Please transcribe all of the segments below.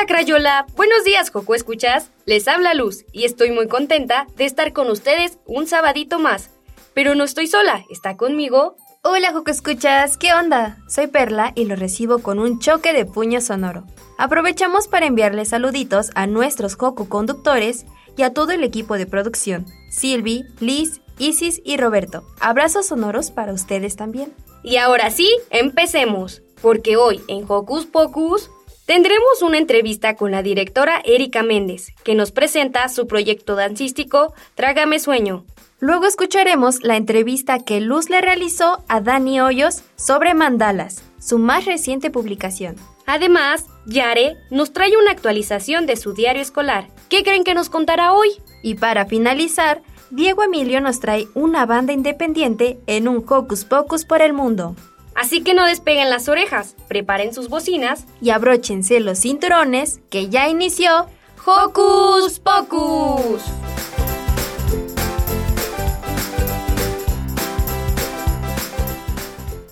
Hola Crayola, buenos días Joco, ¿escuchas? Les habla Luz y estoy muy contenta de estar con ustedes un sabadito más. Pero no estoy sola, está conmigo. Hola Joco, ¿escuchas? ¿Qué onda? Soy Perla y lo recibo con un choque de puño sonoro. Aprovechamos para enviarles saluditos a nuestros Joco conductores y a todo el equipo de producción, Silvi, Liz, Isis y Roberto. Abrazos sonoros para ustedes también. Y ahora sí, empecemos, porque hoy en Hocus Pocus Tendremos una entrevista con la directora Erika Méndez, que nos presenta su proyecto dancístico Trágame Sueño. Luego escucharemos la entrevista que Luz le realizó a Dani Hoyos sobre Mandalas, su más reciente publicación. Además, Yare nos trae una actualización de su diario escolar. ¿Qué creen que nos contará hoy? Y para finalizar, Diego Emilio nos trae una banda independiente en un Hocus Pocus por el mundo. Así que no despeguen las orejas, preparen sus bocinas y abróchense los cinturones que ya inició Hocus Pocus.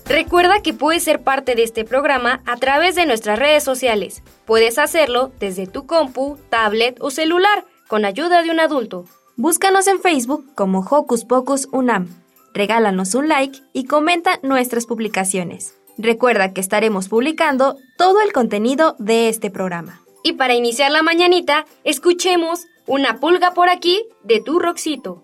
Recuerda que puedes ser parte de este programa a través de nuestras redes sociales. Puedes hacerlo desde tu compu, tablet o celular con ayuda de un adulto. Búscanos en Facebook como Hocus Pocus Unam. Regálanos un like y comenta nuestras publicaciones. Recuerda que estaremos publicando todo el contenido de este programa. Y para iniciar la mañanita, escuchemos Una pulga por aquí de tu Roxito.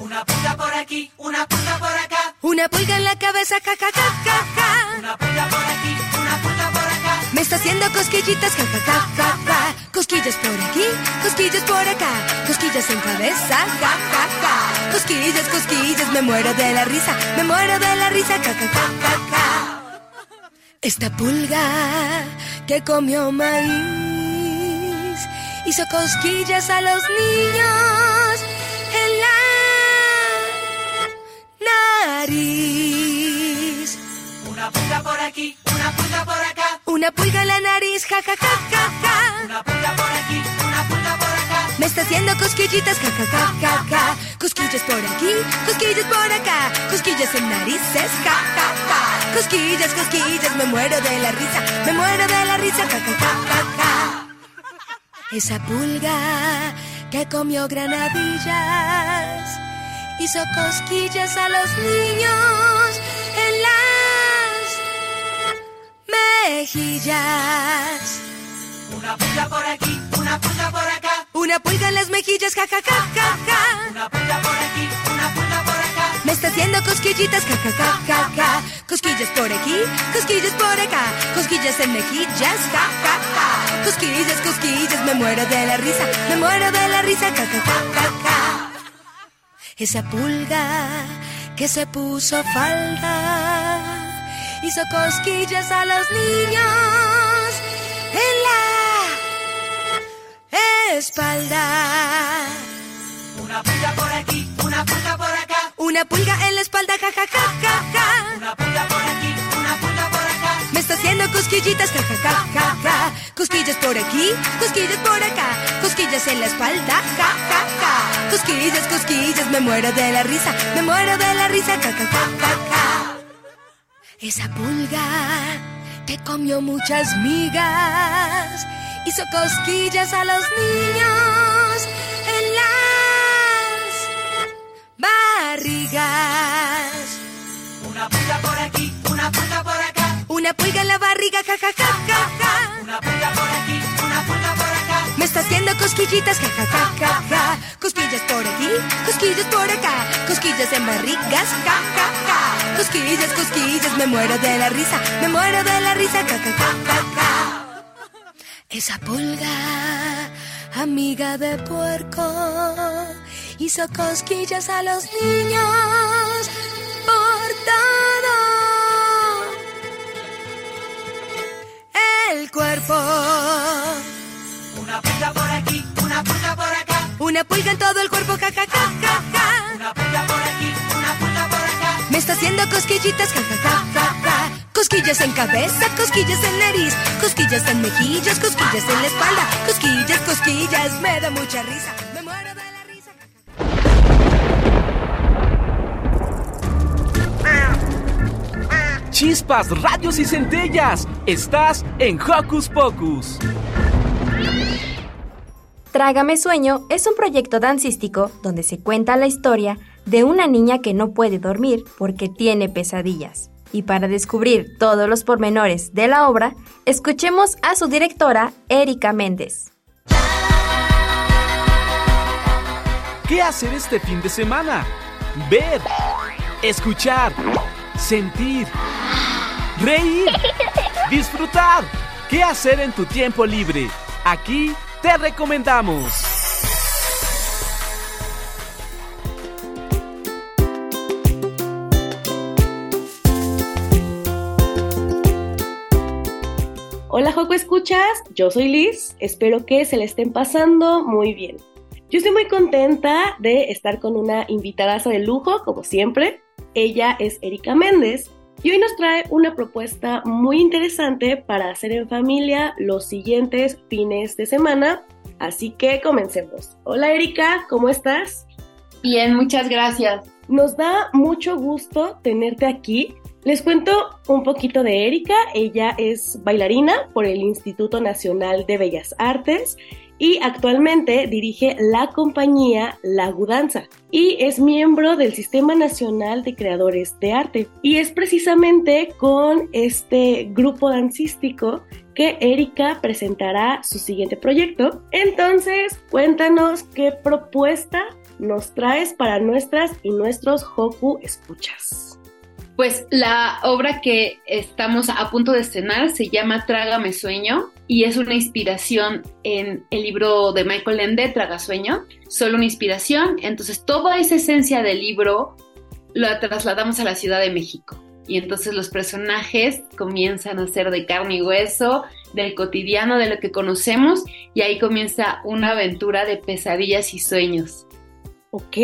Una pulga por aquí, una pulga por acá. Una pulga en la cabeza, ja, ja, ja, ja, ja. Una pulga por aquí, una pulga por acá. Me está haciendo cosquillitas, ja, ja, ja, ja, ja. Cosquillas por aquí, cosquillas por acá. Cosquillas en cabeza, ja, ja, ja. Cosquillas, cosquillas, me muero de la risa, me muero de la risa, ja, ja, ja, ja, ja. Esta pulga que comió maíz hizo cosquillas a los niños en la nariz. Una pulga por aquí, una pulga por acá. Una pulga en la nariz, ja, ja, ja, ja, ja. Una pulga por aquí, una pulga por acá. Me está haciendo cosquillitas, ja, ja, ja, ja, ja. Cosquillas por aquí, cosquillas por acá. Cosquillas en narices, ja, ja, ja. Cosquillas, cosquillas, me muero de la risa, me muero de la risa, ja, ja, ja, ja, ja. Esa pulga que comió granadillas hizo cosquillas a los niños mejillas. Una pulga por aquí, una pulga por acá. Una pulga en las mejillas, ja, ja, ja, ja, ja. Una pulga por aquí, una pulga por acá. Me está haciendo cosquillitas, ja, ja, ja, ja, ja. Cosquillas por aquí, cosquillas por acá. Cosquillas en mejillas, ja, ja, ja. Cosquillas, cosquillas, me muero de la risa, me muero de la risa, ja, ja, ja, ja, ja. Esa pulga que se puso falda hizo cosquillas a los niños en la espalda. Una pulga por aquí, una pulga por acá. Una pulga en la espalda, ja, ja, ja, ja, ja. Una pulga por aquí, una pulga por acá. Me está haciendo cosquillitas, ja, ja, ja, ja, ja. Cosquillas por aquí, cosquillas por acá. Cosquillas en la espalda, ja, ja, ja. Cosquillas, cosquillas, me muero de la risa, me muero de la risa, ja, ja, ja, ja, ja. Esa pulga te comió muchas migas, hizo cosquillas a los niños en las barrigas. Una pulga por aquí, una pulga por acá. Una pulga en la barriga, ja, ja, ja, ja, ja. Una pulga por aquí, una pulga por acá. Me está haciendo cosquillitas, ja, ja, ja, ja, ja. Cosquillas por aquí, cosquillas por acá. Cosquillas en barrigas, ja, ja, ja. Cosquillas, cosquillas, me muero de la risa, me muero de la risa, ja, ja, ja, ja, ja. Esa pulga, amiga de puerco, hizo cosquillas a los niños por todo el cuerpo. Una pulga por aquí, una pulga por acá. Una pulga en todo el cuerpo, ja, ja, ja, ja, ja. Una pulga por aquí, una pulga por acá. Me está haciendo cosquillitas, ja, ja, ja, ja, ja. Cosquillas en cabeza, cosquillas en nariz, cosquillas en mejillas, cosquillas en la espalda, cosquillas, cosquillas, me da mucha risa. Me muero de la risa. Chispas, radios y centellas. Estás en Hocus Pocus. Trágame Sueño es un proyecto dancístico donde se cuenta la historia de una niña que no puede dormir porque tiene pesadillas. Y para descubrir todos los pormenores de la obra, escuchemos a su directora, Erika Méndez. ¿Qué hacer este fin de semana? Ver, escuchar, sentir, reír, disfrutar. ¿Qué hacer en tu tiempo libre? Aquí te recomendamos. Hola Joco Escuchas, yo soy Liz, espero que se le estén pasando muy bien. Yo estoy muy contenta de estar con una invitada de lujo, como siempre. Ella es Erika Méndez y hoy nos trae una propuesta muy interesante para hacer en familia los siguientes fines de semana. Así que comencemos. Hola Erika, ¿cómo estás? Bien, muchas gracias. Nos da mucho gusto tenerte aquí. Les cuento un poquito de Erika. Ella es bailarina por el Instituto Nacional de Bellas Artes y actualmente dirige la compañía La Gudanza y es miembro del Sistema Nacional de Creadores de Arte. Y es precisamente con este grupo dancístico que Erika presentará su siguiente proyecto. Entonces, cuéntanos qué propuesta nos traes para nuestras y nuestros Hoku escuchas. Pues la obra que estamos a punto de estrenar se llama Trágame Sueño y es una inspiración en el libro de Michael Ende, Tragasueño, solo una inspiración. Entonces toda esa esencia del libro la trasladamos a la Ciudad de México. Y entonces los personajes comienzan a ser de carne y hueso, del cotidiano, de lo que conocemos, y ahí comienza una aventura de pesadillas y sueños. Ok,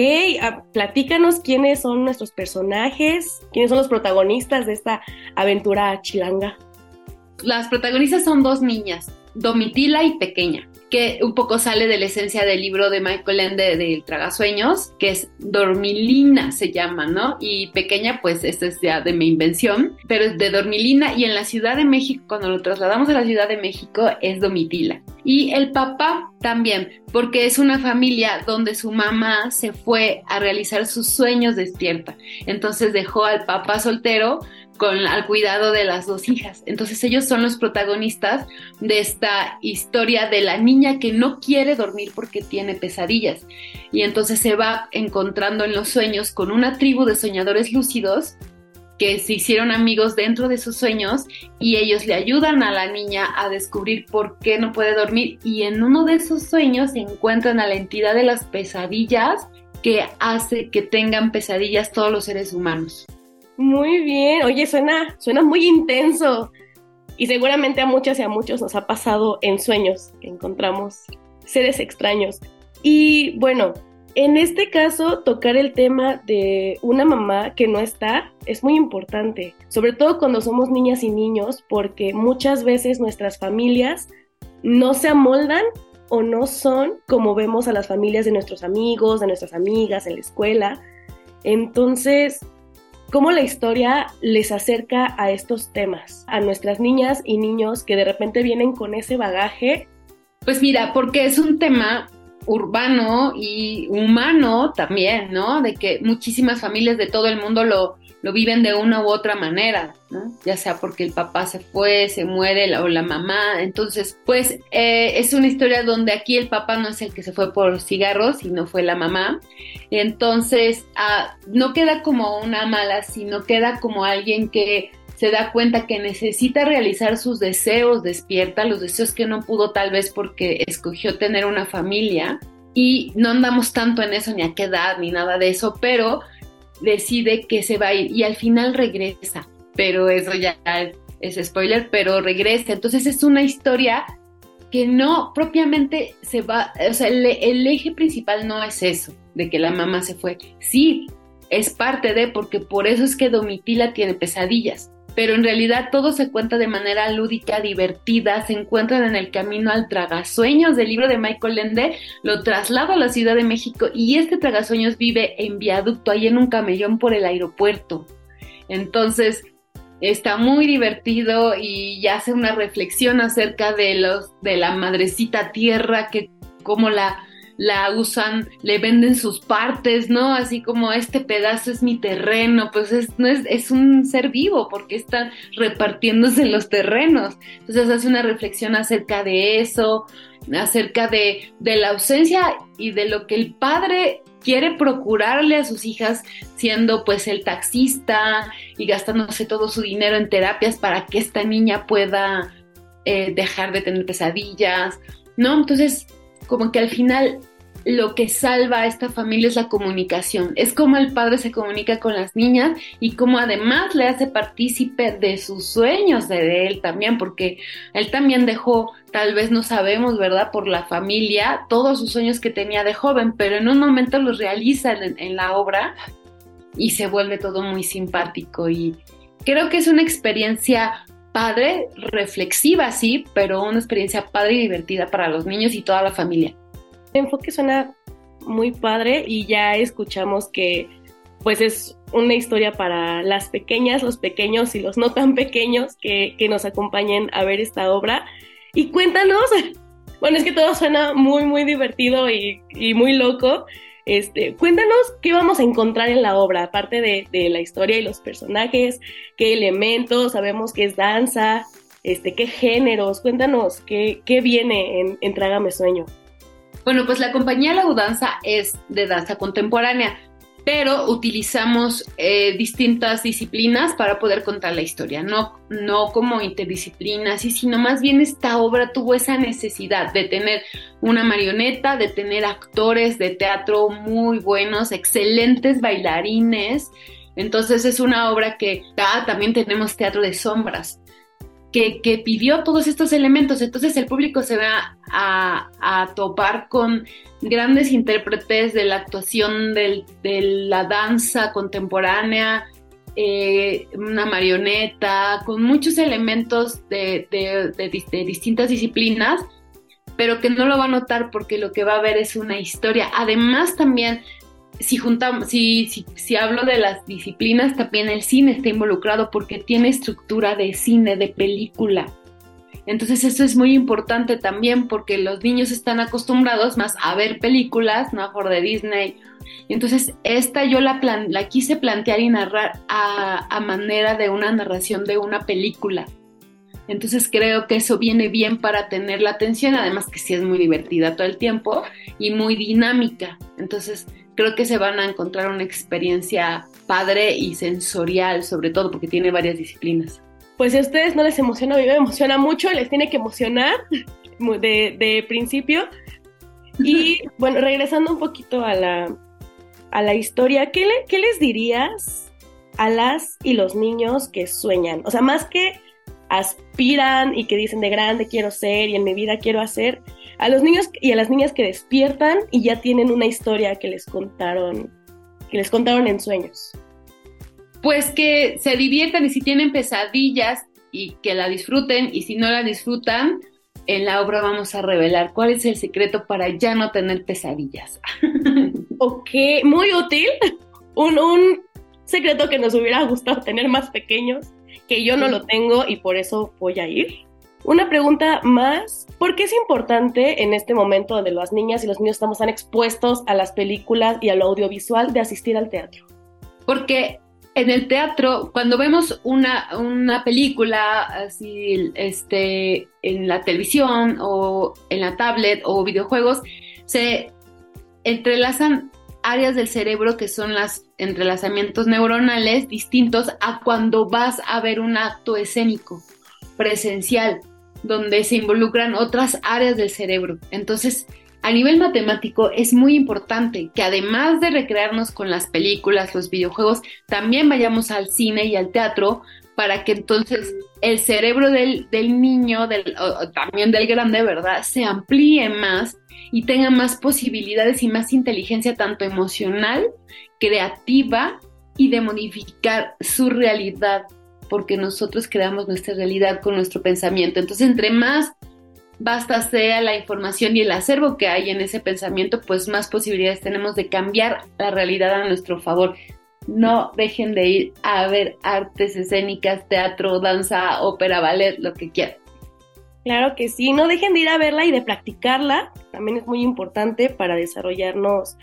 ah, platícanos quiénes son nuestros personajes, quiénes son los protagonistas de esta aventura chilanga. Las protagonistas son dos niñas, Domitila y Pequeña, que un poco sale de la esencia del libro de Michael Ende del Tragasueños, que es Dormilina se llama, ¿no? Y Pequeña, pues esta es ya de mi invención, pero es de Dormilina y en la Ciudad de México, cuando lo trasladamos a la Ciudad de México, es Domitila. Y el papá también, porque es una familia donde su mamá se fue a realizar sus sueños despierta. Entonces dejó al papá soltero con, al cuidado de las dos hijas. Entonces ellos son los protagonistas de esta historia de la niña que no quiere dormir porque tiene pesadillas. Y entonces se va encontrando en los sueños con una tribu de soñadores lúcidos que se hicieron amigos dentro de sus sueños y ellos le ayudan a la niña a descubrir por qué no puede dormir y en uno de esos sueños se encuentran a la entidad de las pesadillas que hace que tengan pesadillas todos los seres humanos. Muy bien, oye, suena, suena muy intenso. Y seguramente a muchas y a muchos nos ha pasado en sueños que encontramos seres extraños. Y bueno, en este caso, tocar el tema de una mamá que no está es muy importante, sobre todo cuando somos niñas y niños, porque muchas veces nuestras familias no se amoldan o no son como vemos a las familias de nuestros amigos, de nuestras amigas en la escuela. Entonces, cómo la historia les acerca a estos temas, a nuestras niñas y niños que de repente vienen con ese bagaje. Pues mira, porque es un tema urbano y humano también, ¿no? De que muchísimas familias de todo el mundo lo, lo viven de una u otra manera. Ya sea porque el papá se fue, se muere o la mamá. Entonces, pues eh, es una historia donde aquí el papá no es el que se fue por los cigarros, sino fue la mamá. Entonces, ah, no queda como una mala, sino queda como alguien que se da cuenta que necesita realizar sus deseos, despierta los deseos que no pudo tal vez porque escogió tener una familia y no andamos tanto en eso ni a qué edad ni nada de eso, pero decide que se va a ir y al final regresa, pero eso ya es, spoiler, pero regresa, entonces es una historia que no propiamente se va, o sea, el, el eje principal no es eso, de que la mamá se fue, sí, es parte de, porque por eso es que Domitila tiene pesadillas, pero en realidad todo se cuenta de manera lúdica, divertida, se encuentran en el camino al Tragasueños del libro de Michael Ende, lo traslado a la Ciudad de México y este Tragasueños vive en viaducto, ahí en un camellón por el aeropuerto. Entonces, está muy divertido y hace una reflexión acerca de los de la madrecita tierra que como la la usan, le venden sus partes, ¿no? Así como este pedazo es mi terreno, pues es, no es, es un ser vivo porque están repartiéndose los terrenos. Entonces hace una reflexión acerca de eso, acerca de, de la ausencia y de lo que el padre quiere procurarle a sus hijas siendo pues el taxista y gastándose todo su dinero en terapias para que esta niña pueda eh, dejar de tener pesadillas, ¿no? Entonces como que al final lo que salva a esta familia es la comunicación. Es como el padre se comunica con las niñas y como además le hace partícipe de sus sueños de él también, porque él también dejó, tal vez no sabemos, ¿verdad? Por la familia, todos sus sueños que tenía de joven, pero en un momento los realiza en, en la obra y se vuelve todo muy simpático y creo que es una experiencia padre, reflexiva, sí, pero una experiencia padre y divertida para los niños y toda la familia. El enfoque suena muy padre y ya escuchamos que pues es una historia para las pequeñas, los pequeños y los no tan pequeños que, nos acompañen a ver esta obra. Y cuéntanos, bueno, es que todo suena muy, muy divertido y, muy loco. Este, cuéntanos qué vamos a encontrar en la obra, aparte de, la historia y los personajes, qué elementos, sabemos que es danza, este, qué géneros, cuéntanos qué, qué viene en, en Trágame Sueño. Bueno, pues la compañía Laudanza es de danza contemporánea, pero utilizamos eh, distintas disciplinas para poder contar la historia, no, no como interdisciplinas, sino más bien esta obra tuvo esa necesidad de tener una marioneta, de tener actores de teatro muy buenos, excelentes bailarines. Entonces es una obra que ah, también tenemos teatro de sombras que, pidió todos estos elementos. Entonces el público se va a, topar con grandes intérpretes de la actuación de la danza contemporánea, eh, una marioneta, con muchos elementos de, de, distintas disciplinas, pero que no lo va a notar porque lo que va a ver es una historia. Además también si juntamos, si, si, si, hablo de las disciplinas, también el cine está involucrado porque tiene estructura de cine, de película. Entonces eso es muy importante también porque los niños están acostumbrados más a ver películas, no por de Disney. Entonces esta yo la, la quise plantear y narrar a, a manera de una narración de una película. Entonces creo que eso viene bien para tener la atención, además que sí es muy divertida todo el tiempo y muy dinámica. Entonces creo que se van a encontrar una experiencia padre y sensorial, sobre todo porque tiene varias disciplinas. Pues si a ustedes no les emociona, a mí me emociona mucho, les tiene que emocionar de, principio. Y bueno, regresando un poquito a la, a la historia, ¿qué, ¿qué les dirías a las y los niños que sueñan? O sea, más que aspiran y que dicen de grande quiero ser y en mi vida quiero hacer, a los niños y a las niñas que despiertan y ya tienen una historia que les contaron, que les contaron en sueños. Pues que se diviertan y si tienen pesadillas y que la disfruten y si no la disfrutan, en la obra vamos a revelar cuál es el secreto para ya no tener pesadillas. ok, muy útil. Un, un secreto que nos hubiera gustado tener más pequeños, que yo no lo tengo y por eso voy a ir. Una pregunta más, ¿por qué es importante en este momento donde las niñas y los niños estamos tan expuestos a las películas y a lo audiovisual de asistir al teatro? Porque en el teatro, cuando vemos una, una película así, este, en la televisión o en la tablet o videojuegos, se entrelazan áreas del cerebro que son los entrelazamientos neuronales distintos a cuando vas a ver un acto escénico presencial donde se involucran otras áreas del cerebro. Entonces, a nivel matemático es muy importante que además de recrearnos con las películas, los videojuegos, también vayamos al cine y al teatro para que entonces el cerebro del, niño, del, también del grande, ¿verdad?, se amplíe más y tenga más posibilidades y más inteligencia tanto emocional, creativa y de modificar su realidad porque nosotros creamos nuestra realidad con nuestro pensamiento. Entonces, entre más basta sea la información y el acervo que hay en ese pensamiento, pues más posibilidades tenemos de cambiar la realidad a nuestro favor. No dejen de ir a ver artes escénicas, teatro, danza, ópera, ballet, lo que quieran. Claro que sí, no dejen de ir a verla y de practicarla. También es muy importante para desarrollarnos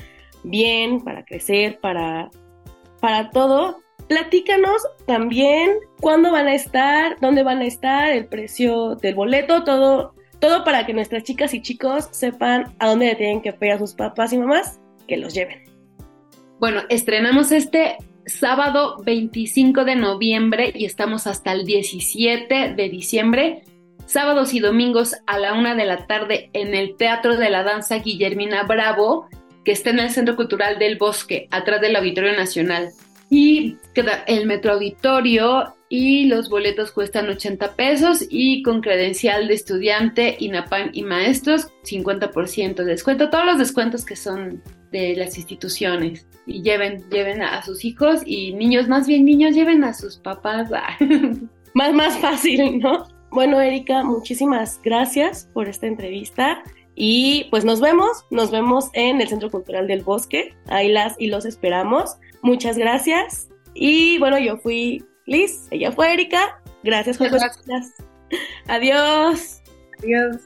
bien, para crecer, para, para todo. Platícanos también cuándo van a estar, dónde van a estar, el precio del boleto, todo, todo para que nuestras chicas y chicos sepan a dónde le tienen que pedir a sus papás y mamás que los lleven. Bueno, estrenamos este sábado 25 de noviembre y estamos hasta el 17 de diciembre. Sábados y domingos a la una de la tarde en el Teatro de la Danza Guillermina Bravo, que está en el Centro Cultural del Bosque, atrás del Auditorio Nacional y el metro auditorio y los boletos cuestan 80 pesos y con credencial de estudiante, INAPAN y maestros 50% de descuento, todos los descuentos que son de las instituciones y lleven, lleven a sus hijos y niños, más bien niños, lleven a sus papás. más, más fácil, ¿no? Bueno, Erika, muchísimas gracias por esta entrevista. Y pues nos vemos, nos vemos en el Centro Cultural del Bosque. Ahí las y los esperamos. Muchas gracias. Y bueno, yo fui Liz, ella fue Erika. Gracias por gracias. Adiós. Adiós.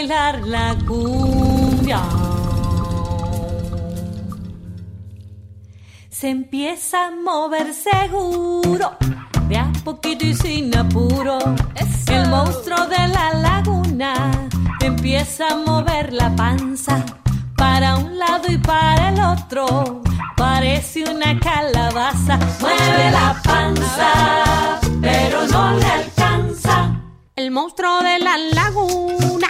Bailar la cumbia. se empieza a mover seguro, de a poquito y sin apuro. El monstruo de la laguna empieza a mover la panza para un lado y para el otro. Parece una calabaza, mueve la panza, pero no le alcanza. El monstruo de la laguna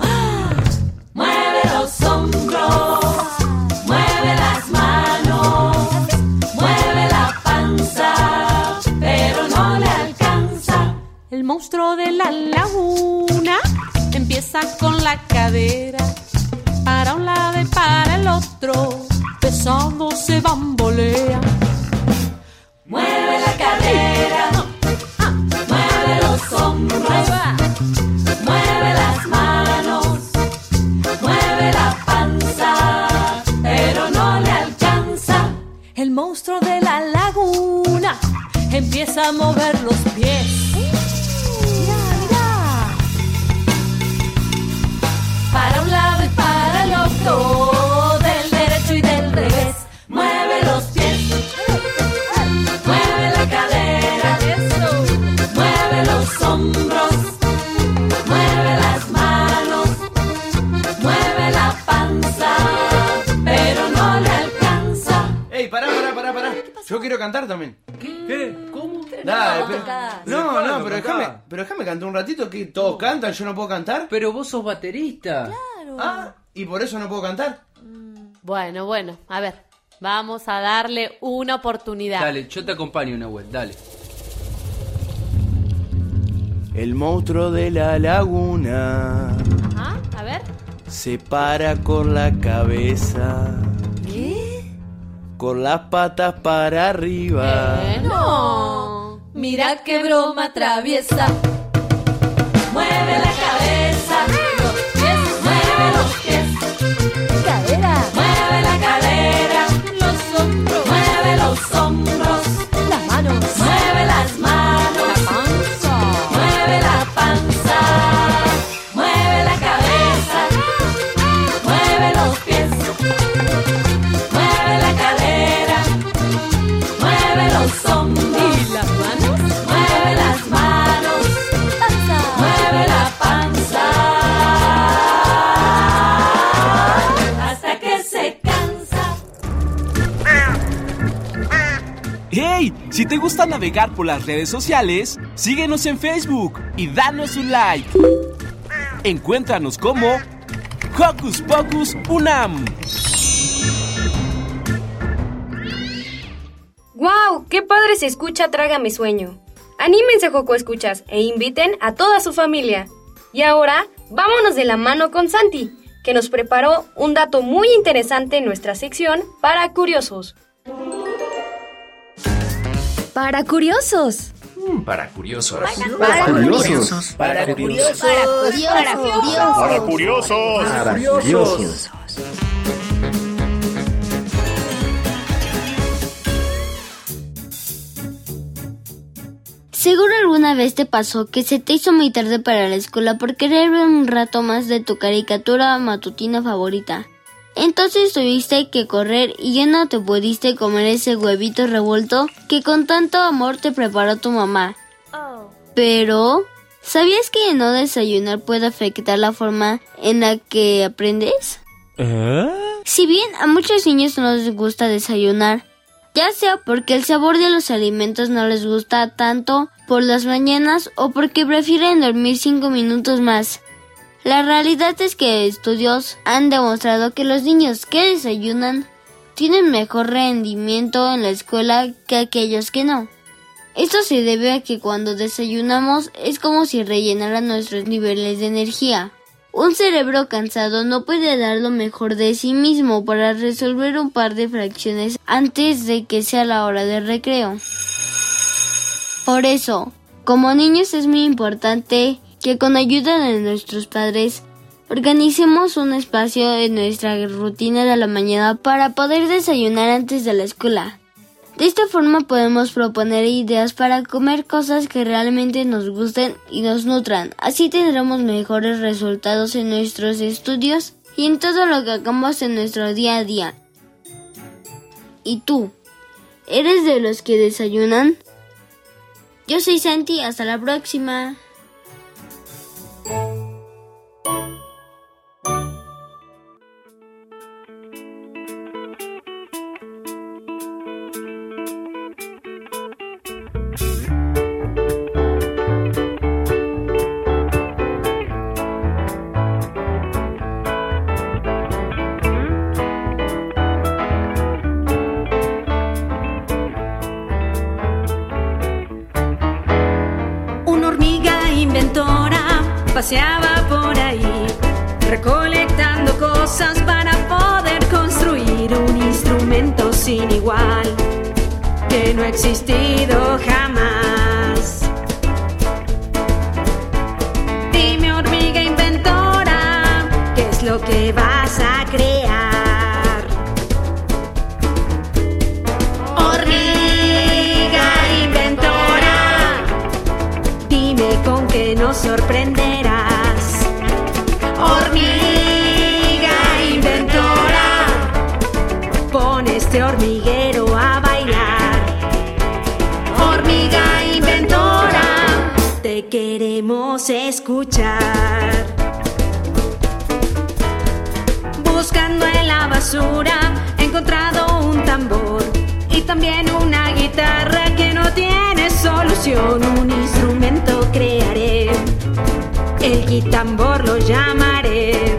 Monstruo de la laguna. Empieza con la cadera para un lado y para el otro, pesado se bambolea. Mueve la cadera, mueve los hombros, cantan, yo no puedo cantar. Pero vos sos baterista. Claro. Ah, y por eso no puedo cantar. Bueno, bueno, a ver, vamos a darle una oportunidad. Dale, yo te acompaño, Nahuel, dale. El monstruo de la laguna Ajá, a ver. se para con la cabeza, ¿Qué? con las patas para arriba. No. Mira qué broma traviesa. Mueve la cabeza, los pies, mueve los pies. Si te gusta navegar por las redes sociales, síguenos en Facebook y danos un like. Encuéntranos como Hocus Pocus Unam. ¡Wow! ¡Qué padre se escucha Trágame Sueño! Anímense, Joco Escuchas, e inviten a toda su familia. Y ahora, vámonos de la mano con Santi, que nos preparó un dato muy interesante en nuestra sección para curiosos. Para curiosos. Para curiosos. Para curiosos. Para curiosos. Para curiosos. Para curiosos. Para curiosos. Seguro alguna vez te pasó que se te hizo muy tarde para la escuela por querer ver un rato más de tu caricatura matutina favorita. Entonces tuviste que correr y ya no te pudiste comer ese huevito revuelto que con tanto amor te preparó tu mamá. Pero, ¿sabías que no desayunar puede afectar la forma en la que aprendes? Si bien a muchos niños no les gusta desayunar, ya sea porque el sabor de los alimentos no les gusta tanto por las mañanas o porque prefieren dormir cinco minutos más. La realidad es que estudios han demostrado que los niños que desayunan tienen mejor rendimiento en la escuela que aquellos que no. Esto se debe a que cuando desayunamos es como si rellenaran nuestros niveles de energía. Un cerebro cansado no puede dar lo mejor de sí mismo para resolver un par de fracciones antes de que sea la hora de recreo. Por eso, como niños es muy importante que con ayuda de nuestros padres organicemos un espacio en nuestra rutina de la mañana para poder desayunar antes de la escuela. De esta forma podemos proponer ideas para comer cosas que realmente nos gusten y nos nutran. Así tendremos mejores resultados en nuestros estudios y en todo lo que hagamos en nuestro día a día. ¿Y tú? ¿Eres de los que desayunan? Yo soy Santi, hasta la próxima. Hormiga inventora, pon este hormiguero a bailar. Hormiga inventora, te queremos escuchar. Buscando en la basura, he encontrado un tambor y también una guitarra que no tiene solución. Un instrumento crearé, el guitambor lo llamaré.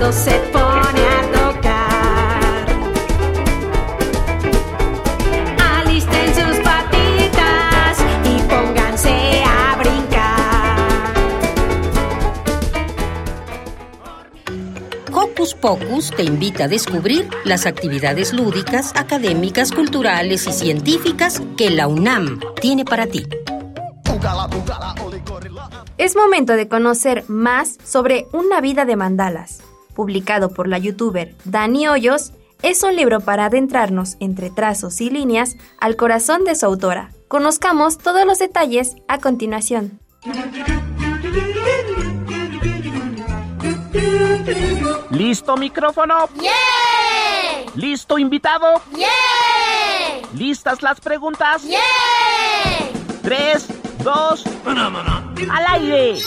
Cuando se pone a tocar. Alisten sus patitas y pónganse a brincar. Hocus Pocus te invita a descubrir las actividades lúdicas, académicas, culturales y científicas que la UNAM tiene para ti. Es momento de conocer más sobre Una vida de mandalas. Publicado por la youtuber Dani Hoyos, es un libro para adentrarnos entre trazos y líneas al corazón de su autora. Conozcamos todos los detalles a continuación. ¿Listo micrófono? ¿Listo invitado? ¿Listas las preguntas? Tres, dos, al aire.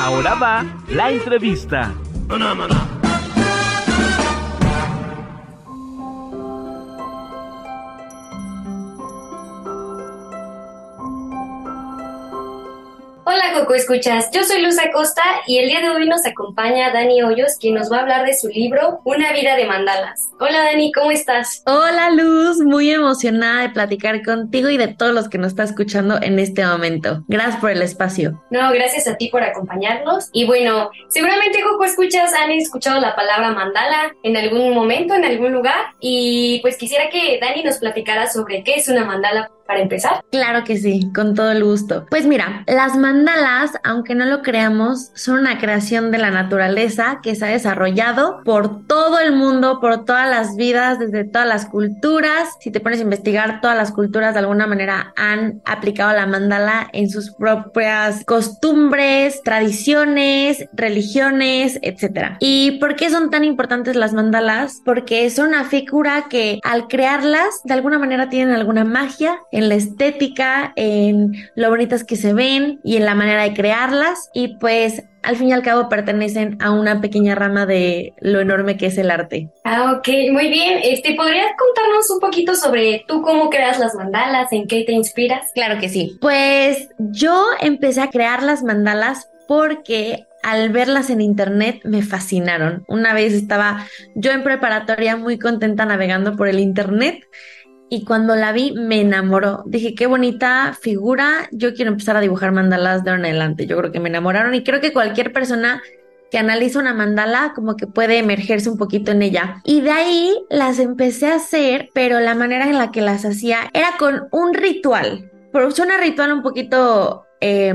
Ahora va la entrevista. Banana. Hola Coco Escuchas, yo soy Luz Acosta y el día de hoy nos acompaña Dani Hoyos, quien nos va a hablar de su libro Una vida de mandalas. Hola Dani, ¿cómo estás? Hola Luz, muy emocionada de platicar contigo y de todos los que nos está escuchando en este momento. Gracias por el espacio. No, gracias a ti por acompañarnos. Y bueno, seguramente Coco Escuchas han escuchado la palabra mandala en algún momento, en algún lugar. Y pues quisiera que Dani nos platicara sobre qué es una mandala para empezar. Claro que sí, con todo el gusto. Pues mira, las mandalas, aunque no lo creamos, son una creación de la naturaleza que se ha desarrollado por todo el mundo, por todas las vidas, desde todas las culturas. Si te pones a investigar, todas las culturas de alguna manera han aplicado la mandala en sus propias costumbres, tradiciones, religiones, etc. ¿Y por qué son tan importantes las mandalas? Porque son una figura que al crearlas, de alguna manera tienen alguna magia en la estética, en lo bonitas que se ven y en la manera de crearlas y pues al fin y al cabo pertenecen a una pequeña rama de lo enorme que es el arte. Ah, ok, muy bien. Este, ¿podrías contarnos un poquito sobre tú cómo creas las mandalas, en qué te inspiras? Claro que sí. Pues yo empecé a crear las mandalas porque al verlas en internet me fascinaron. Una vez estaba yo en preparatoria muy contenta navegando por el internet y cuando la vi me enamoró. Dije, qué bonita figura, yo quiero empezar a dibujar mandalas de ahora en adelante. Yo creo que me enamoraron y creo que cualquier persona que analiza una mandala como que puede emergerse un poquito en ella. Y de ahí las empecé a hacer, pero la manera en la que las hacía era con un ritual. Pero suena ritual un poquito eh,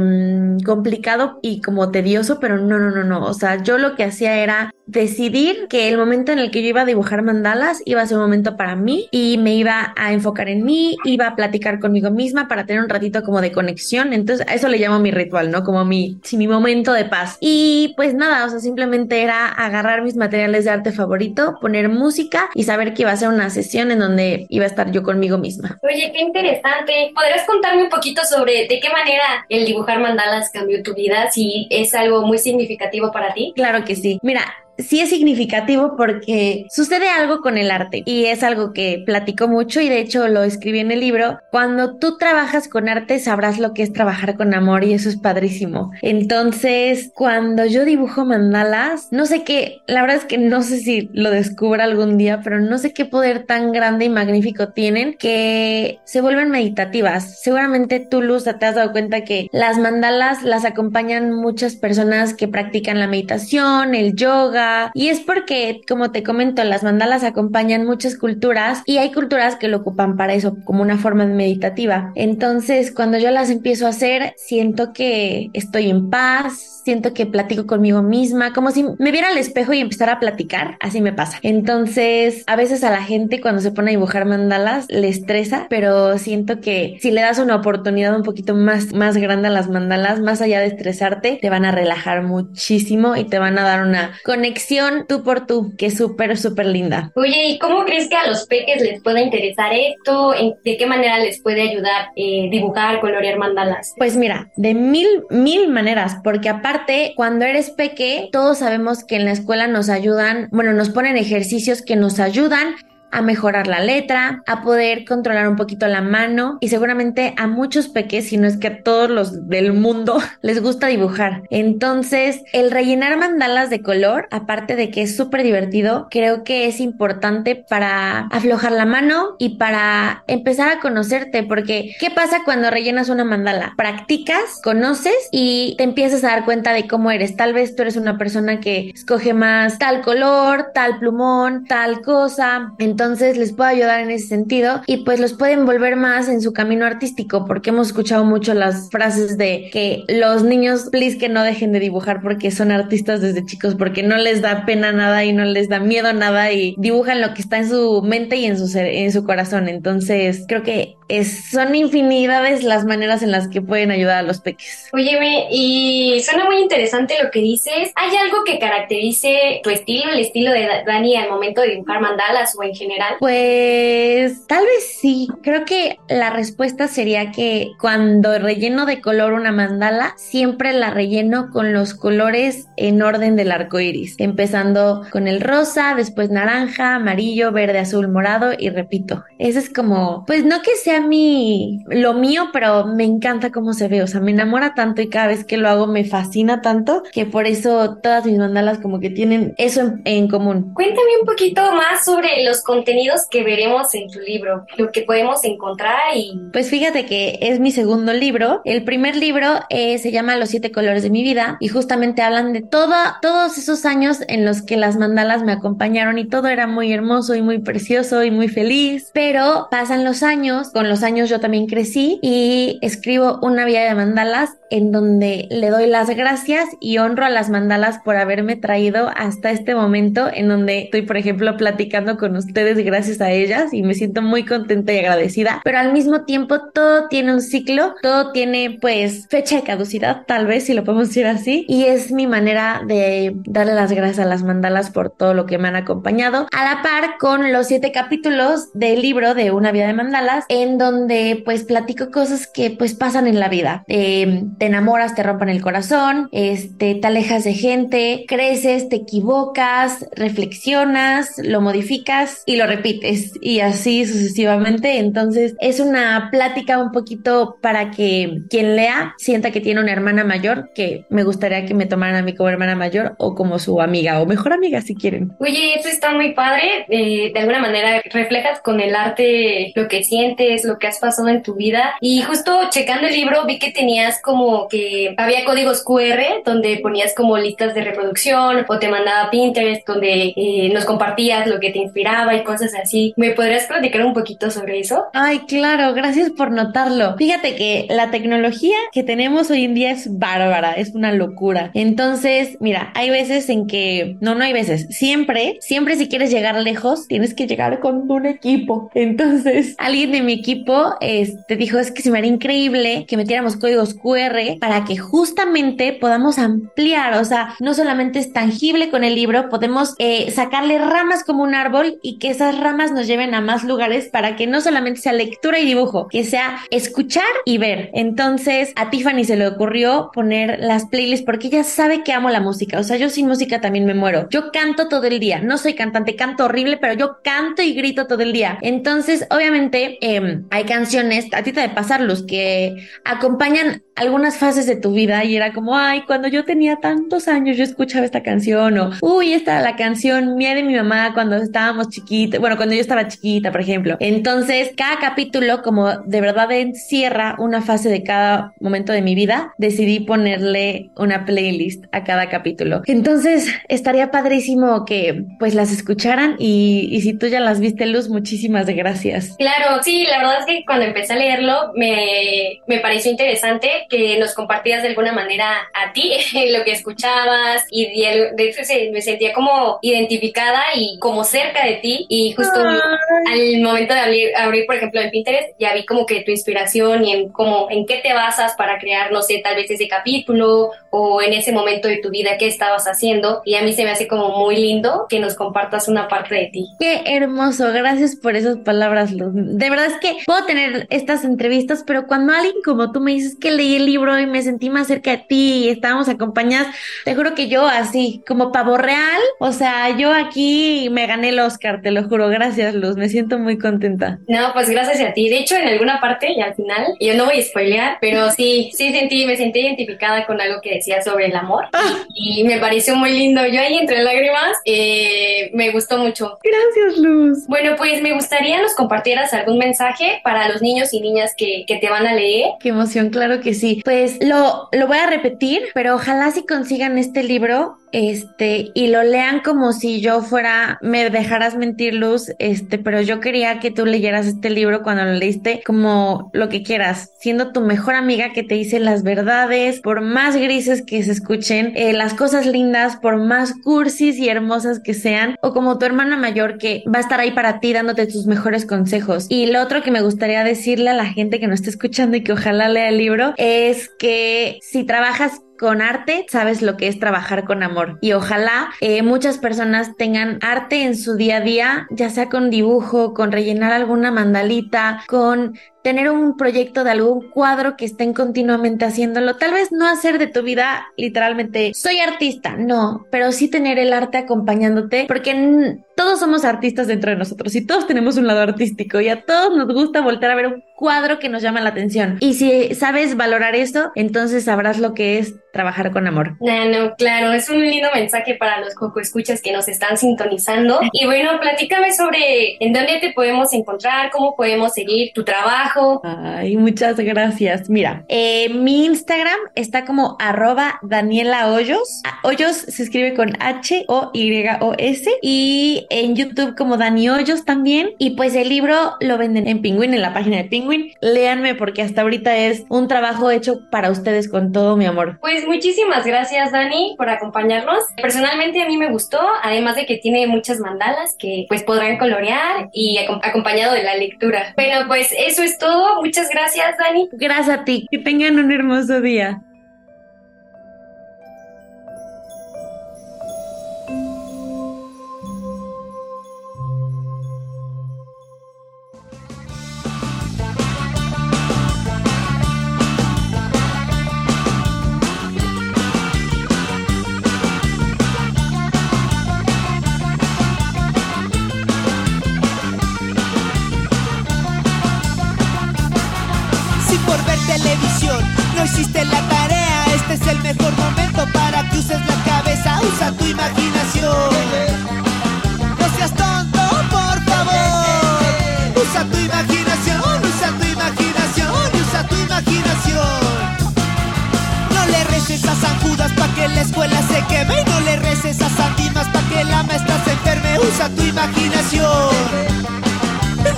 complicado y como tedioso, pero no, no, no, no. O sea, yo lo que hacía era decidir que el momento en el que yo iba a dibujar mandalas iba a ser un momento para mí y me iba a enfocar en mí, iba a platicar conmigo misma para tener un ratito como de conexión. Entonces, a eso le llamo mi ritual, ¿no? Como mi, sí, mi momento de paz. Y pues nada, o sea, simplemente era agarrar mis materiales de arte favorito, poner música y saber que iba a ser una sesión en donde iba a estar yo conmigo misma. Oye, qué interesante. ¿Podrías contarme un poquito sobre de qué manera el dibujar mandalas cambió tu vida? Si es algo muy significativo para ti. Claro que sí. Mira, sí es significativo porque sucede algo con el arte y es algo que platico mucho y de hecho lo escribí en el libro. Cuando tú trabajas con arte sabrás lo que es trabajar con amor y eso es padrísimo. Entonces, cuando yo dibujo mandalas, no sé qué, la verdad es que no sé si lo descubra algún día, pero no sé qué poder tan grande y magnífico tienen que se vuelven meditativas. Seguramente tú, Luz, te has dado cuenta que las mandalas las acompañan muchas personas que practican la meditación, el yoga, y es porque, como te comento, las mandalas acompañan muchas culturas y hay culturas que lo ocupan para eso, como una forma meditativa. Entonces, cuando yo las empiezo a hacer, siento que estoy en paz, siento que platico conmigo misma, como si me viera al espejo y empezara a platicar, así me pasa. Entonces, a veces a la gente cuando se pone a dibujar mandalas le estresa, pero siento que si le das una oportunidad un poquito más, más grande a las mandalas, más allá de estresarte, te van a relajar muchísimo y te van a dar una conexión tú por tú, que es súper, súper linda. Oye, ¿y cómo crees que a los peques les pueda interesar esto? ¿De qué manera les puede ayudar eh, dibujar, colorear mandalas? Pues mira, de mil, mil maneras, porque aparte, cuando eres peque, todos sabemos que en la escuela nos ayudan, bueno, nos ponen ejercicios que nos ayudan a mejorar la letra, a poder controlar un poquito la mano y seguramente a muchos peques, si no es que a todos los del mundo, les gusta dibujar. Entonces, el rellenar mandalas de color, aparte de que es súper divertido, creo que es importante para aflojar la mano y para empezar a conocerte, porque ¿qué pasa cuando rellenas una mandala? Practicas, conoces y te empiezas a dar cuenta de cómo eres. Tal vez tú eres una persona que escoge más tal color, tal plumón, tal cosa. Entonces, entonces les puedo ayudar en ese sentido y pues los pueden volver más en su camino artístico porque hemos escuchado mucho las frases de que los niños, please que no dejen de dibujar porque son artistas desde chicos, porque no les da pena nada y no les da miedo nada y dibujan lo que está en su mente y en su, en su corazón. Entonces creo que son infinidades las maneras en las que pueden ayudar a los peques. Óyeme, y suena muy interesante lo que dices. ¿Hay algo que caracterice tu estilo, el estilo de Dani al momento de dibujar mandalas o en general? Pues tal vez sí. Creo que la respuesta sería que cuando relleno de color una mandala, siempre la relleno con los colores en orden del arco iris, empezando con el rosa, después naranja, amarillo, verde, azul, morado y repito. Ese es como, pues no que sea mi lo mío, pero me encanta cómo se ve. O sea, me enamora tanto y cada vez que lo hago me fascina tanto que por eso todas mis mandalas como que tienen eso en, en común. Cuéntame un poquito más sobre los contenidos que veremos en tu libro, lo que podemos encontrar y... Pues fíjate que es mi segundo libro. El primer libro eh, se llama Los siete colores de mi vida y justamente hablan de todo, todos esos años en los que las mandalas me acompañaron y todo era muy hermoso y muy precioso y muy feliz. Pero pasan los años, con los años yo también crecí y escribo una vida de mandalas en donde le doy las gracias y honro a las mandalas por haberme traído hasta este momento en donde estoy, por ejemplo, platicando con ustedes gracias a ellas y me siento muy contenta y agradecida, pero al mismo tiempo todo tiene un ciclo, todo tiene pues fecha de caducidad, tal vez si lo podemos decir así, y es mi manera de darle las gracias a las mandalas por todo lo que me han acompañado, a la par con los siete capítulos del libro de Una vida de mandalas, en donde pues platico cosas que pues pasan en la vida. Eh, te enamoras, te rompan el corazón, este, te alejas de gente, creces, te equivocas, reflexionas, lo modificas y lo repites y así sucesivamente. Entonces es una plática un poquito para que quien lea sienta que tiene una hermana mayor que me gustaría que me tomaran a mí como hermana mayor o como su amiga o mejor amiga si quieren. Oye, eso está muy padre. Eh, de alguna manera reflejas con el arte lo que sientes, lo que has pasado en tu vida y justo checando el libro vi que tenías como que había códigos QR donde ponías como listas de reproducción o te mandaba Pinterest donde eh, nos compartías lo que te inspiraba y cosas así. ¿Me podrías platicar un poquito sobre eso? Ay, claro, gracias por notarlo. Fíjate que la tecnología que tenemos hoy en día es bárbara, es una locura. Entonces, mira, hay veces en que, no, no hay veces, siempre, siempre si quieres llegar lejos, tienes que llegar con un equipo. Entonces, alguien de mi equipo este, dijo, es que se me haría increíble que metiéramos códigos QR para que justamente podamos ampliar, o sea, no solamente es tangible con el libro, podemos eh, sacarle ramas como un árbol y que esas ramas nos lleven a más lugares para que no solamente sea lectura y dibujo, que sea escuchar y ver. Entonces, a Tiffany se le ocurrió poner las playlists porque ella sabe que amo la música. O sea, yo sin música también me muero. Yo canto todo el día. No soy cantante, canto horrible, pero yo canto y grito todo el día. Entonces, obviamente, eh, hay canciones, a ti te de pasarlos, que acompañan algunas fases de tu vida y era como, ay, cuando yo tenía tantos años yo escuchaba esta canción o, uy, esta la canción mía de mi mamá cuando estábamos bueno, cuando yo estaba chiquita, por ejemplo. Entonces, cada capítulo como de verdad encierra una fase de cada momento de mi vida, decidí ponerle una playlist a cada capítulo. Entonces, estaría padrísimo que pues las escucharan y, y si tú ya las viste, Luz, muchísimas gracias. Claro, sí, la verdad es que cuando empecé a leerlo me, me pareció interesante que nos compartías de alguna manera a ti lo que escuchabas y de, de hecho me sentía como identificada y como cerca de ti y justo al momento de abrir, abrir, por ejemplo, en Pinterest ya vi como que tu inspiración y en cómo, en qué te basas para crear, no sé, tal vez ese capítulo o en ese momento de tu vida qué estabas haciendo y a mí se me hace como muy lindo que nos compartas una parte de ti. Qué hermoso, gracias por esas palabras, Luz. De verdad es que puedo tener estas entrevistas, pero cuando alguien como tú me dices que leí el libro y me sentí más cerca de ti y estábamos acompañadas, te juro que yo así, como pavo real, o sea, yo aquí me gané el Oscar, te lo juro. Gracias, Luz, me siento muy contenta. No, pues gracias a ti. De hecho, en alguna parte y al final, yo no voy a spoilear, pero sí, sí sentí, me sentí identificada con algo que decía sobre el amor y, y me pareció muy lindo. Yo ahí entre lágrimas, eh, me gustó mucho. Gracias, Luz. Bueno, pues me gustaría nos compartieras algún mensaje para los niños y niñas que, que te van a leer. Qué emoción, claro que sí. Pues lo, lo voy a repetir, pero ojalá si consigan este libro, este, y lo lean como si yo fuera, me dejaras mentir, Luz, este, pero yo quería que tú leyeras este libro cuando lo leíste como lo que quieras, siendo tu mejor amiga que te dice las verdades, por más grises que se escuchen, eh, las cosas lindas, por más cursis y hermosas que sean, o como tu hermana mayor que va a estar ahí para ti dándote tus mejores consejos. Y lo otro que me gustaría decirle a la gente que nos está escuchando y que ojalá lea el libro es que si trabajas con arte, sabes lo que es trabajar con amor. Y ojalá eh, muchas personas tengan arte en su día a día, ya sea con dibujo, con rellenar alguna mandalita, con tener un proyecto de algún cuadro que estén continuamente haciéndolo. Tal vez no hacer de tu vida literalmente, soy artista, no, pero sí tener el arte acompañándote, porque todos somos artistas dentro de nosotros y todos tenemos un lado artístico y a todos nos gusta volver a ver un cuadro que nos llama la atención. Y si sabes valorar eso, entonces sabrás lo que es trabajar con amor. No, no, claro, es un lindo mensaje para los coco escuchas que nos están sintonizando. Y bueno, platícame sobre en dónde te podemos encontrar, cómo podemos seguir tu trabajo. Ay, muchas gracias. Mira, eh, mi Instagram está como arroba Daniela Hoyos. Hoyos se escribe con H-O-Y-O-S. Y en YouTube como Dani Hoyos también. Y pues el libro lo venden en Penguin, en la página de Penguin. Léanme porque hasta ahorita es un trabajo hecho para ustedes con todo mi amor. Pues muchísimas gracias, Dani, por acompañarnos. Personalmente a mí me gustó, además de que tiene muchas mandalas que pues podrán colorear y acom- acompañado de la lectura. Bueno, pues eso es todo. Muchas gracias, Dani. Gracias a ti. Que tengan un hermoso día. Se queme y no le reces a San Dimas pa' que la maestra se enferme, usa tu imaginación.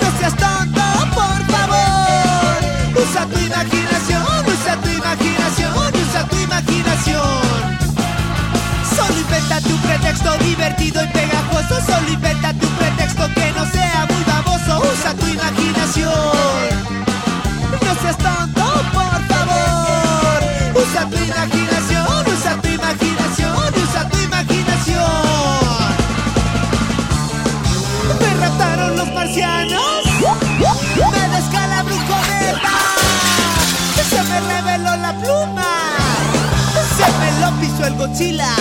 No seas tonto, por favor. Usa tu imaginación, usa tu imaginación, usa tu imaginación. Solo invéntate un pretexto divertido y pegajoso. Solo invéntate un pretexto que no sea muy baboso. Usa tu imaginación. Godzilla.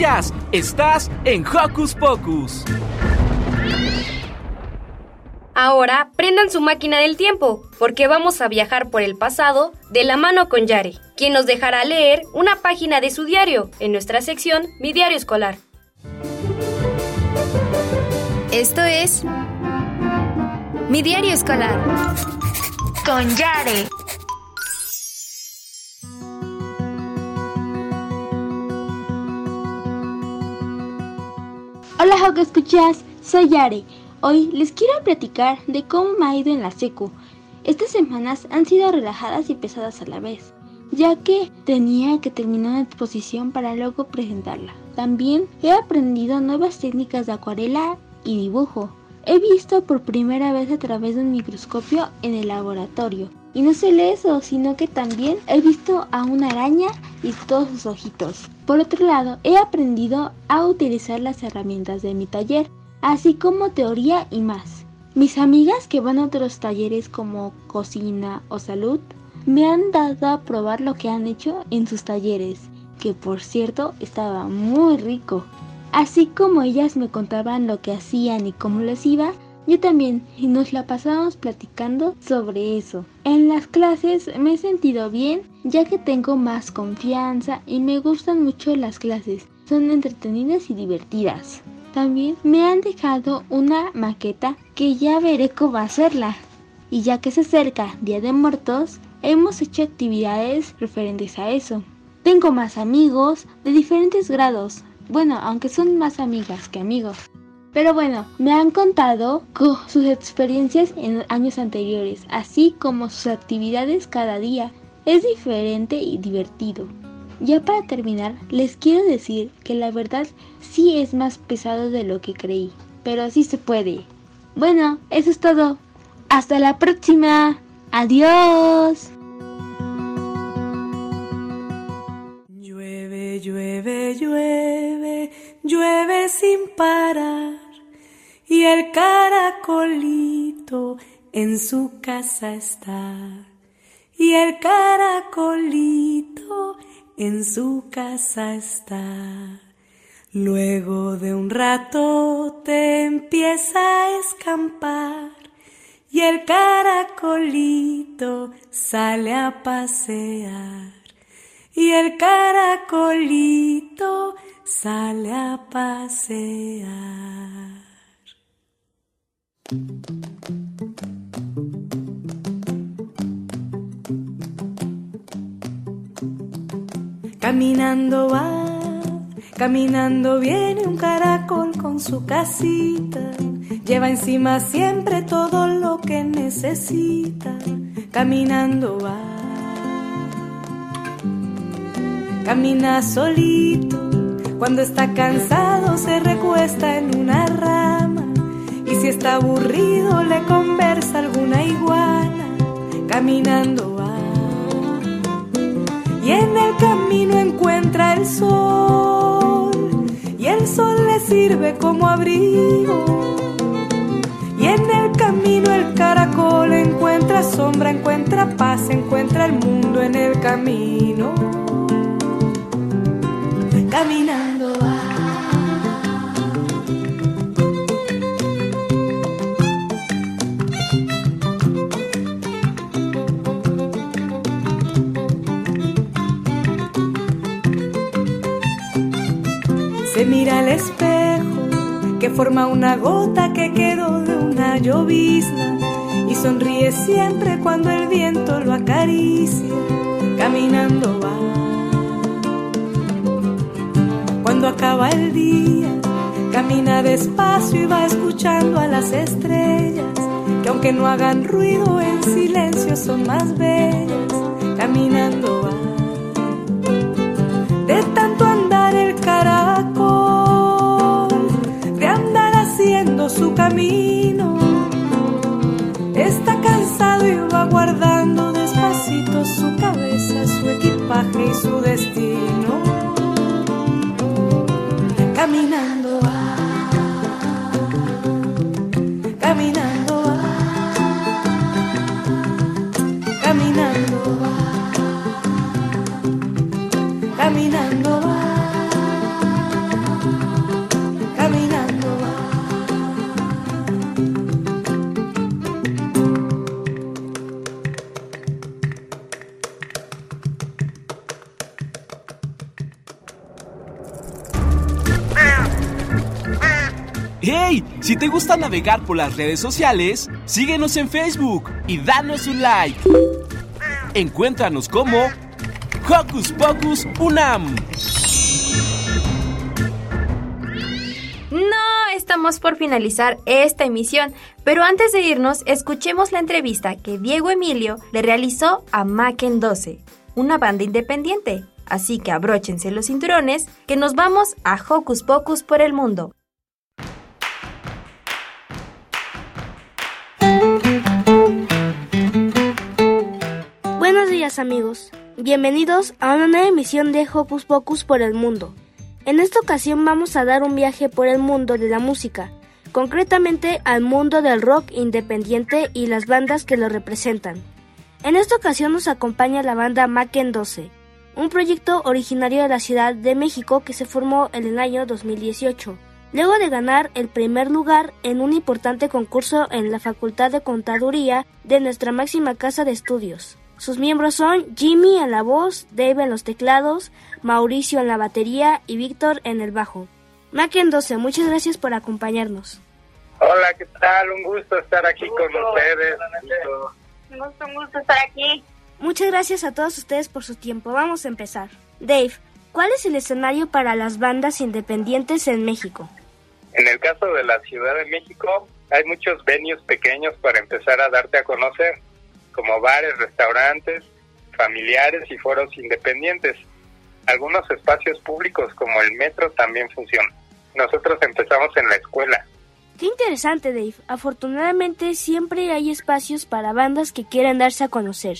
Estás en Hocus Pocus. Ahora prendan su máquina del tiempo, porque vamos a viajar por el pasado de la mano con Yare, quien nos dejará leer una página de su diario en nuestra sección Mi Diario Escolar. Esto es Mi Diario Escolar. Con Yare. Hola, Joco Escuchas, soy Yare. Hoy les quiero platicar de cómo me ha ido en la secu. Estas semanas han sido relajadas y pesadas a la vez, ya que tenía que terminar una exposición para luego presentarla. También he aprendido nuevas técnicas de acuarela y dibujo. He visto por primera vez a través de un microscopio en el laboratorio. Y no solo eso, sino que también he visto a una araña y todos sus ojitos. Por otro lado, he aprendido a utilizar las herramientas de mi taller, así como teoría y más. Mis amigas que van a otros talleres como cocina o salud me han dado a probar lo que han hecho en sus talleres, que por cierto estaba muy rico. Así como ellas me contaban lo que hacían y cómo les iba, yo también, y nos la pasamos platicando sobre eso. En las clases me he sentido bien, ya que tengo más confianza y me gustan mucho las clases. Son entretenidas y divertidas. También me han dejado una maqueta que ya veré cómo hacerla. Y ya que se acerca Día de Muertos, hemos hecho actividades referentes a eso. Tengo más amigos de diferentes grados. Bueno, aunque son más amigas que amigos. Pero bueno, me han contado co- sus experiencias en años anteriores, así como sus actividades cada día. Es diferente y divertido. Ya para terminar, les quiero decir que la verdad sí es más pesado de lo que creí, pero sí se puede. Bueno, eso es todo. Hasta la próxima. Adiós. Llueve, llueve, llueve, sin parar. Y el caracolito en su casa está. Y el caracolito en su casa está. Luego de un rato te empieza a escampar. Y el caracolito sale a pasear. Y el caracolito sale a pasear. Caminando va, caminando viene un caracol con su casita. Lleva encima siempre todo lo que necesita. Caminando va, camina solito. Cuando está cansado se recuesta en una rama y si está aburrido le conversa alguna iguana, caminando va. Y en el camino encuentra el sol, y el sol le sirve como abrigo. Y en el camino el caracol encuentra sombra, encuentra paz, encuentra el mundo en el camino. Caminando va. Se mira al espejo que forma una gota que quedó de una llovizna y sonríe siempre cuando el viento lo acaricia. Caminando va. Cuando acaba el día, camina despacio y va escuchando a las estrellas que aunque no hagan ruido en silencio son más bellas. Caminando va. De tanto andar el caracol, de andar haciendo su camino, está cansado y va guardando despacito su cabeza, su equipaje y su destino. Caminando caminando caminando caminando gusta navegar por las redes sociales, síguenos en Facebook y danos un like. Encuéntranos como Hocus Pocus Unam. No, estamos por finalizar esta emisión, pero antes de irnos, escuchemos la entrevista que Diego Emilio le realizó a Macken 12, una banda independiente. Así que abróchense los cinturones, que nos vamos a Hocus Pocus por el mundo. Buenos días amigos, bienvenidos a una nueva emisión de Hocus Pocus por el mundo. En esta ocasión vamos a dar un viaje por el mundo de la música, concretamente al mundo del rock independiente y las bandas que lo representan. En esta ocasión nos acompaña la banda Macken 12, un proyecto originario de la Ciudad de México que se formó en el año 2018, luego de ganar el primer lugar en un importante concurso en la Facultad de Contaduría de nuestra máxima casa de estudios. Sus miembros son Jimmy en la voz, Dave en los teclados, Mauricio en la batería y Víctor en el bajo. Macken 12, muchas gracias por acompañarnos. Hola, ¿qué tal? Un gusto estar aquí con ustedes. Un gusto, un gusto estar aquí. Muchas gracias a todos ustedes por su tiempo. Vamos a empezar. Dave, ¿cuál es el escenario para las bandas independientes en México? En el caso de la Ciudad de México, hay muchos venues pequeños para empezar a darte a conocer, como bares, restaurantes, familiares y foros independientes. Algunos espacios públicos como el metro también funcionan. Nosotros empezamos en la escuela. Qué interesante, Dave. Afortunadamente siempre hay espacios para bandas que quieran darse a conocer.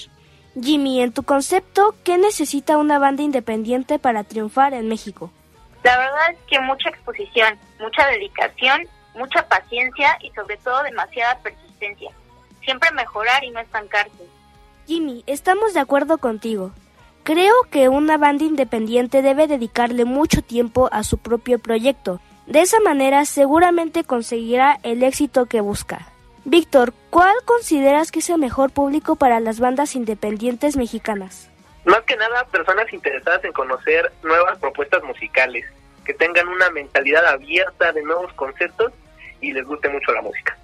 Jimmy, en tu concepto, ¿qué necesita una banda independiente para triunfar en México? La verdad es que mucha exposición, mucha dedicación, mucha paciencia y sobre todo demasiada persistencia. Siempre mejorar y no estancarse. Jimmy, estamos de acuerdo contigo. Creo que una banda independiente debe dedicarle mucho tiempo a su propio proyecto. De esa manera seguramente conseguirá el éxito que busca. Víctor, ¿cuál consideras que es el mejor público para las bandas independientes mexicanas? Más que nada, personas interesadas en conocer nuevas propuestas musicales, que tengan una mentalidad abierta de nuevos conceptos y les guste mucho la música.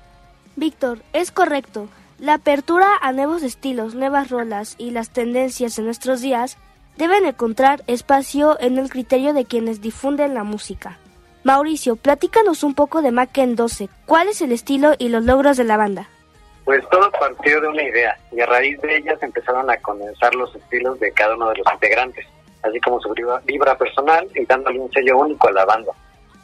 Víctor, es correcto. La apertura a nuevos estilos, nuevas rolas y las tendencias en nuestros días deben encontrar espacio en el criterio de quienes difunden la música. Mauricio, platícanos un poco de Macken 12. ¿Cuál es el estilo y los logros de la banda? Pues todo partió de una idea y a raíz de ella se empezaron a condensar los estilos de cada uno de los integrantes, así como su vibra personal y dándole un sello único a la banda.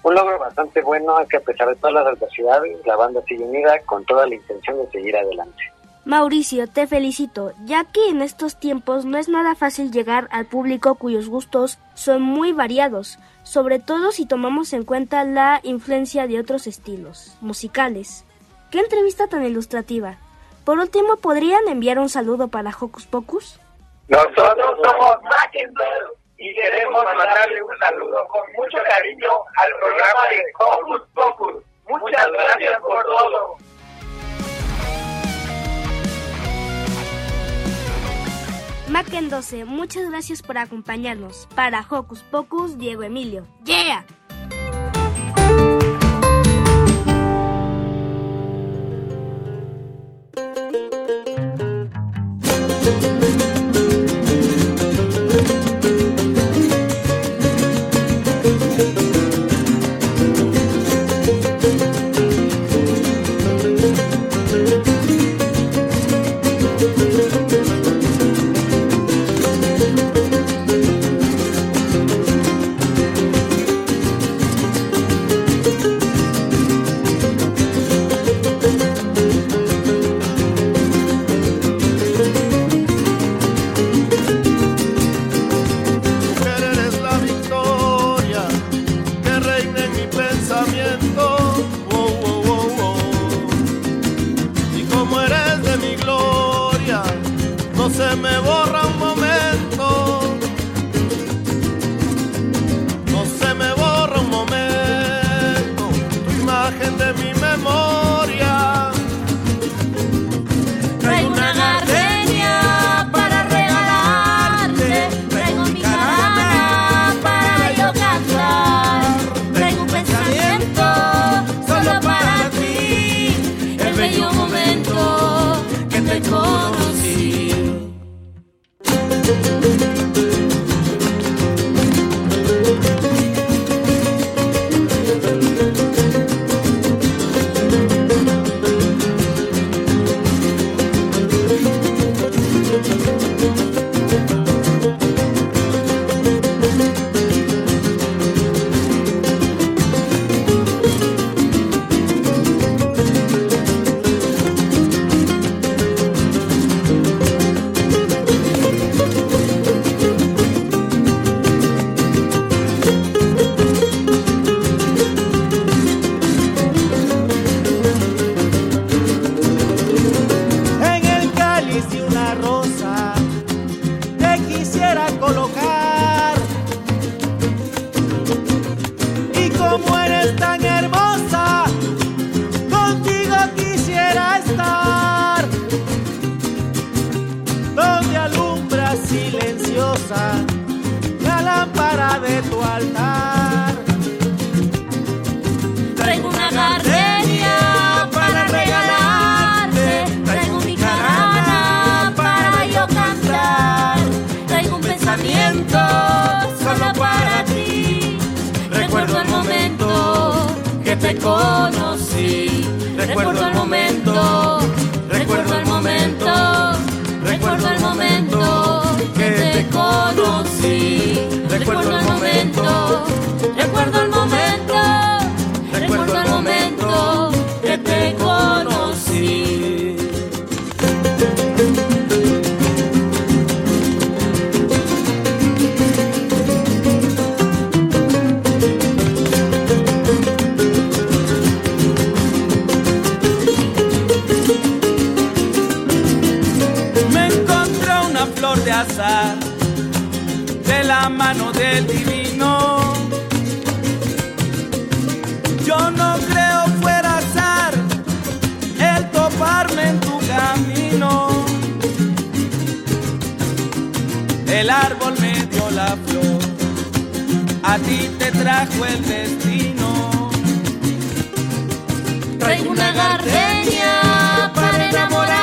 Un logro bastante bueno es que a pesar de todas las adversidades, la banda sigue unida con toda la intención de seguir adelante. Mauricio, te felicito, ya que en estos tiempos no es nada fácil llegar al público cuyos gustos son muy variados, sobre todo si tomamos en cuenta la influencia de otros estilos musicales. ¡Qué entrevista tan ilustrativa! Por último, ¿podrían enviar un saludo para Hocus Pocus? Nosotros somos Mackenbell y queremos mandarle un saludo con mucho cariño al programa de Hocus Pocus. Muchas gracias por todo. Macken 12, muchas gracias por acompañarnos. Para Hocus Pocus, Diego Emilio. ¡Yeah! Recuerdo trajo el destino. Traigo una gardenia para enamorarte.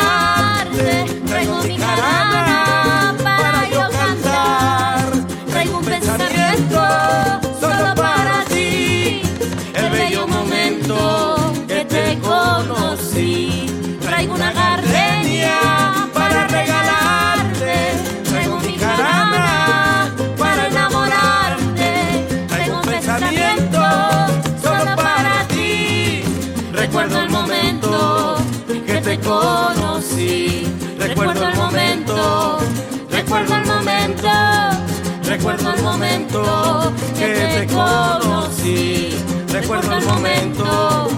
Recuerdo el momento que te conocí. Recuerdo el momento,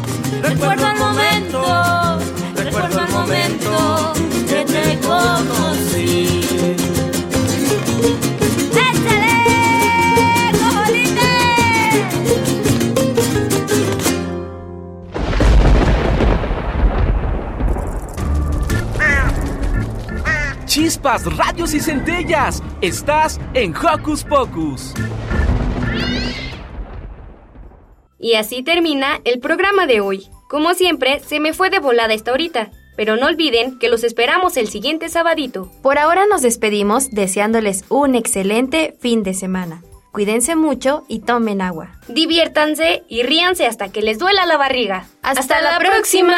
recuerdo el momento, recuerdo el momento que te conocí. Chispas, radios y centellas. Estás en Hocus Pocus. Y así termina el programa de hoy. Como siempre, se me fue de volada esta horita. Pero no olviden que los esperamos el siguiente sabadito. Por ahora nos despedimos deseándoles un excelente fin de semana. Cuídense mucho y tomen agua. Diviértanse y ríanse hasta que les duela la barriga. ¡Hasta, la próxima!